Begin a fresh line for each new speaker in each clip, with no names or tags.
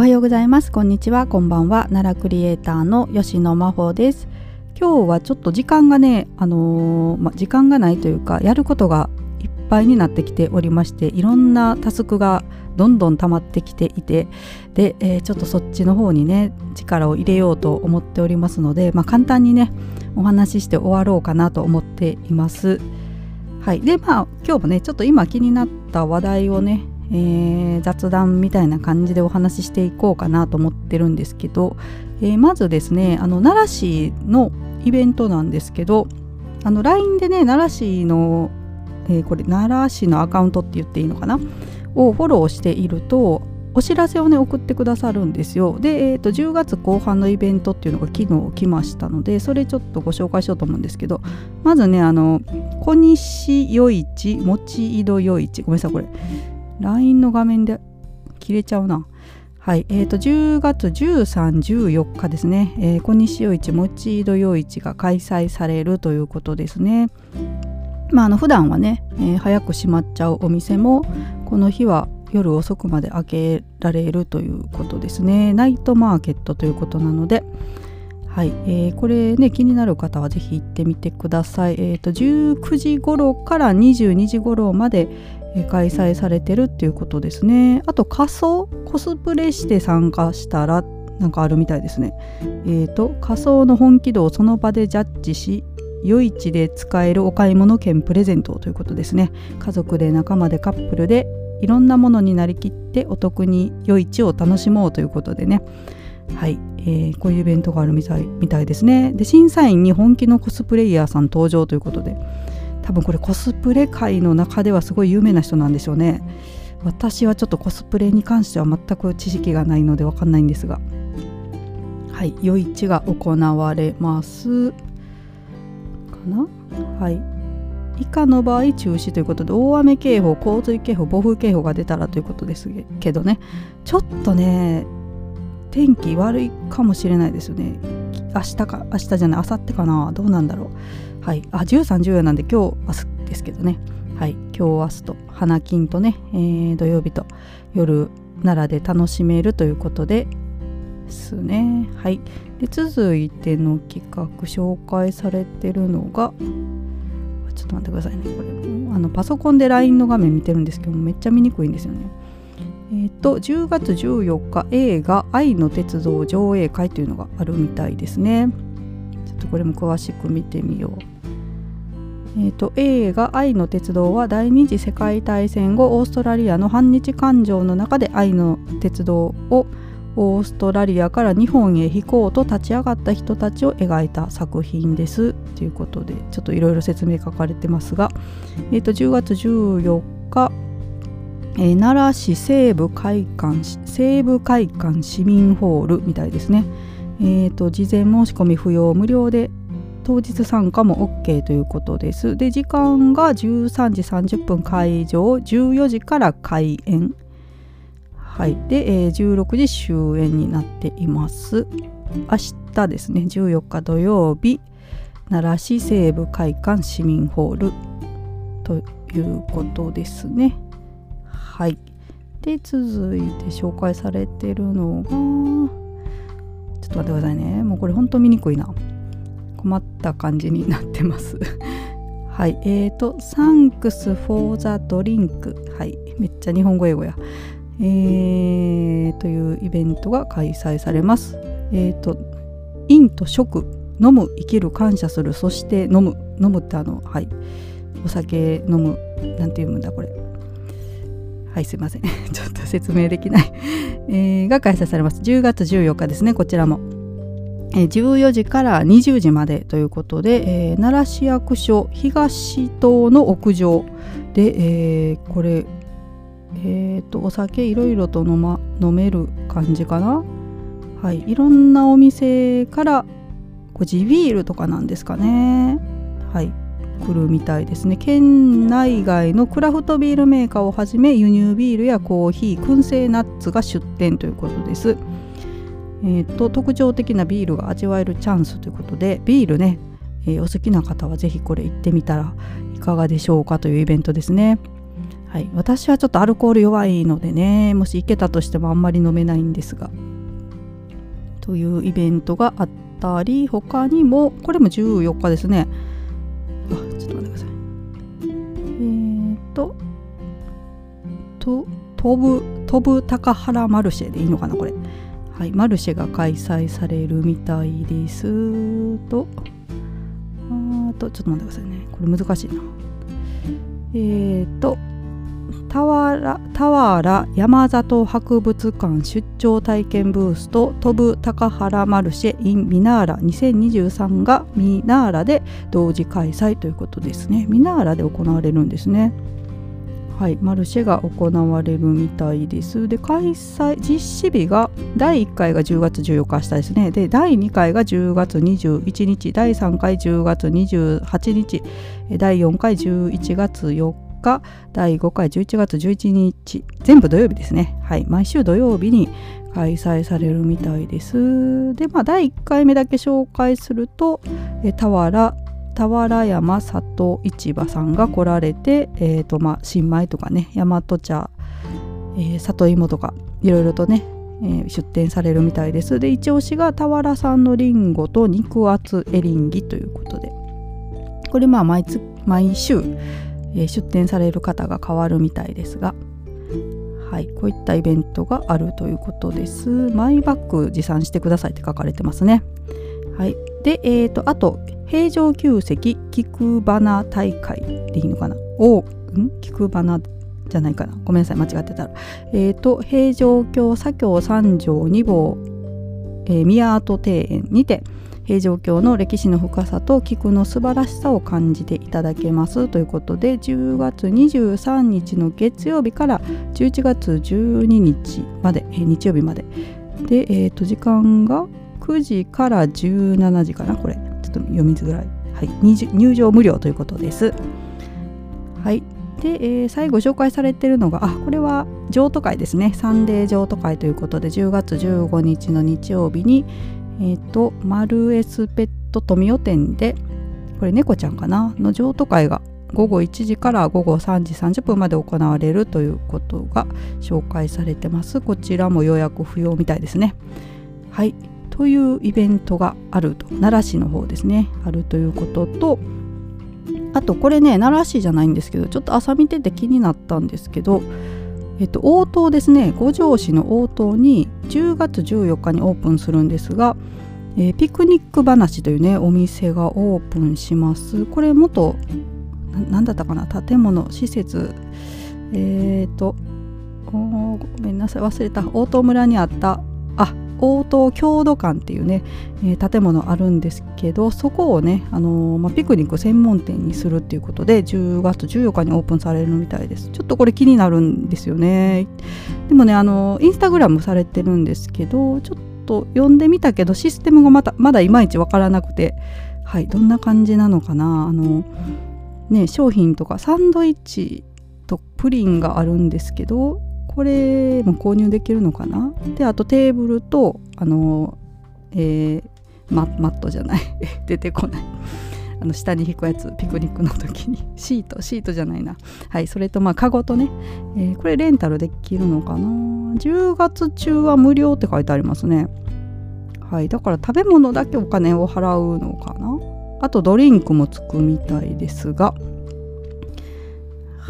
おはようございます。こんにちは。こんばんは。奈良クリエイターの吉野真帆です。今日はちょっと時間がねあのー、ま、時間がないというかやることがいっぱいになってきておりましていろんなタスクがどんどん溜まってきていてで、えー、ちょっとそっちの方にね力を入れようと思っておりますので、まあ、簡単にねお話しして終わろうかなと思っています。はい、でまあ今日もねちょっと今気になった話題をね、えー、雑談みたいな感じでお話ししていこうかなと思ってるんですけど、えー、まずですねあの奈良市のイベントなんですけどあの LINE でね奈良市の、えー、これ奈良市のアカウントって言っていいのかな？をフォローしているとお知らせをね送ってくださるんですよ。で、えーと、10月後半のイベントっていうのが昨日来ましたのでそれちょっとご紹介しようと思うんですけどまずねあの小西余市持井戸余市ごめんなさいこれ。LINE の画面で切れちゃうなはい、えーと、10月13、14日ですね、えー、小西余市、持ち井戸余市が開催されるということですね。まあ、あの普段はね、えー、早く閉まっちゃうお店もこの日は夜遅くまで開けられるということですね。ナイトマーケットということなので、はい、えー、これね気になる方はぜひ行ってみてください。えっ、ー、と19時頃から22時頃まで、開催されてるっていうことですね。あと仮装コスプレして参加したらなんかあるみたいですね。えーと仮装の本気度をその場でジャッジし夜市で使えるお買い物券プレゼントということですね。家族で仲間でカップルでいろんなものになりきってお得に夜市を楽しもうということでね。はい、えー、こういうイベントがあるみたいみたいですね。で審査員に本気のコスプレイヤーさん登場ということで。多分これコスプレ界の中ではすごい有名な人なんでしょうね。私はちょっとコスプレに関しては全く知識がないので分かんないんですが。はい夜市が行われます。かな？はい。以下の場合中止ということで大雨警報洪水警報暴風警報が出たらということですけどね。ちょっとね天気悪いかもしれないですよね。明日か明日じゃない明後日かな。どうなんだろう。はい、あ13、14なんで今日、明日ですけどね、はい、今日、明日と花金とね、えー、土曜日と夜、奈良で楽しめるということでですね。はい、で続いての企画紹介されてるのがちょっと待ってくださいねこれあのパソコンで LINE の画面見てるんですけどめっちゃ見にくいんですよね。えー、と10月14日映画「愛の鉄道上映会」というのがあるみたいですね。ちょっとこれも詳しく見てみよう。えーと、映画「愛の鉄道」は第二次世界大戦後オーストラリアの反日感情の中で愛の鉄道をオーストラリアから日本へ引こうと立ち上がった人たちを描いた作品ですということでちょっといろいろ説明書かれてますが、えーと、10月14日、えー、奈良市西部会館西部会館市民ホールみたいですね。えーと事前申し込み不要無料で当日参加も OK ということです。で時間が13時30分会場14時から開演。はい。で、えー、16時終演になっています。明日ですね14日土曜日奈良市西部会館市民ホール。ということですね。はい。で続いて紹介されてるのがちょっと待ってくださいね。もうこれほんと見にくいな。った感じになってます はい、えーと、Thanks for the drink。はい、めっちゃ日本語英語や。えー、というイベントが開催されます。えーと、飲と食、飲む、生きる、感謝する、そして飲む。飲むってあの、はい、お酒飲む、なんて読むんだこれ。はい、すいません。ちょっと説明できないえー、が開催されます。10月14日ですね、こちらも。14時から20時までということで、えー、奈良市役所東棟の屋上で、えー、これ、えーと、お酒いろいろと飲,、ま、飲める感じかな。はい。いろんなお店から地ビールとかなんですかね。はい。来るみたいですね。県内外のクラフトビールメーカーをはじめ輸入ビールやコーヒー燻製ナッツが出店ということです。えーと、特徴的なビールが味わえるチャンスということでビールね、えー、お好きな方は是非これ行ってみたらいかがでしょうかというイベントですね。はい、私はちょっとアルコール弱いのでねもし行けたとしてもあんまり飲めないんですが。というイベントがあったり他にもこれも14日ですね。あちょっと待ってください。えー、っとと飛ぶ飛ぶ高原マルシェでいいのかなこれはいマルシェが開催されるみたいです。とあとちょっと待ってくださいね。これ難しいな。えー、っと俵山里博物館出張体験ブースと飛ぶ高原マルシェ in ミナーラ2023がミナーラで同時開催ということですね。ミナーラで行われるんですね。はいマルシェが行われるみたいです。で開催実施日が第1回が10月14日明日ですね。で第2回が10月21日第3回10月28日第4回11月4日第5回11月11日全部土曜日ですね。はい毎週土曜日に開催されるみたいです。でまあ第1回目だけ紹介するとえ俵俵山里市場さんが来られて、えーとまあ、新米とかね大和茶、えー、里芋とかいろいろとね、えー、出店されるみたいですで一押しが俵産のりんごと肉厚エリンギということでこれまあ毎毎週え出店される方が変わるみたいですが、はい、こういったイベントがあるということです。マイバッグ持参してくださいって書かれてますね。はい、で、えーと、あと平城宮跡菊花大会でいいのかな？おん？菊花じゃないかな？ごめんなさい間違ってたら。えっ、ー、と平城京左京三条二房、えー、宮跡庭園にて平城京の歴史の深さと菊の素晴らしさを感じていただけます。ということで10月23日の月曜日から11月12日まで、えー、日曜日まで。で、えー、と時間が9時から17時かなこれ。ょっと読みづらい、はい、入場無料ということですはいで、えー、最後紹介されているのがあこれは譲渡会ですねサンデー譲渡会ということで10月15日の日曜日にえっ、ー、と、マルエスペット富代店で、これ猫ちゃんかな？の譲渡会が午後1時から午後3時30分まで行われるということが紹介されてます。こちらも予約不要みたいですね。はい。というイベントがあると。奈良市の方ですね。あるということと、あとこれね、奈良市じゃないんですけど、ちょっと朝見てて気になったんですけど、えっと、応答ですね。五条市の応答に10月14日にオープンするんですが、えー、ピクニック話というねお店がオープンします。これ元何だったかな？建物施設。えっ、とごめんなさい。忘れた。大東村にあった。あ応答郷土館っていうね、えー、建物あるんですけどそこをね、あのー、まあ、ピクニック専門店にするっていうことで10月14日にオープンされるみたいです。ちょっとこれ気になるんですよね。でもねあのー、インスタグラムされてるんですけどちょっと読んでみたけどシステムがまたまだいまいちわからなくてはいどんな感じなのかな。あのね商品とかサンドイッチとプリンがあるんですけどこれも購入できるのかな？であとテーブルとあの、えー、マットじゃない。出てこない。あの下に引くやつ。ピクニックの時に。シート。シートじゃないな。はいそれとまあカゴとね、えー、これレンタルできるのかな？10月中は無料って書いてありますね。はいだから食べ物だけお金を払うのかな？あとドリンクもつくみたいですが。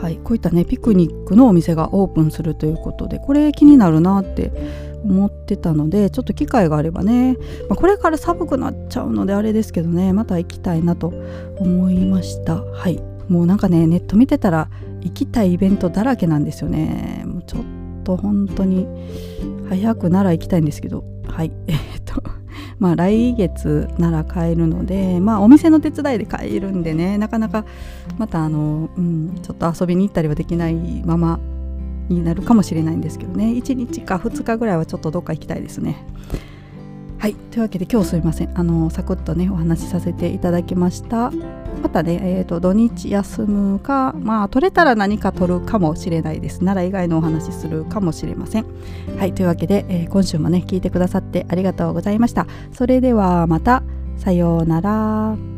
はい、こういったねピクニックのお店がオープンするということでこれ気になるなって思ってたのでちょっと機会があればね、まあ、これから寒くなっちゃうのであれですけどねまた行きたいなと思いました。はいもうなんかねネット見てたら行きたいイベントだらけなんですよね。もうちょっと本当に早くなら行きたいんですけどはい。え、っまあ来月なら買えるのでまあお店の手伝いで買えるんでねなかなかまたあの、うん、ちょっと遊びに行ったりはできないままになるかもしれないんですけどね。1日か2日ぐらいはちょっとどっか行きたいですね。はい。というわけで今日すいません。あのサクッとねお話しさせていただきました。またね、えーと、土日休むかまあ取れたら何か取るかもしれないです。奈良以外のお話するかもしれません。はいというわけで、えー、今週もね聞いてくださってありがとうございました。それではまた。さようなら。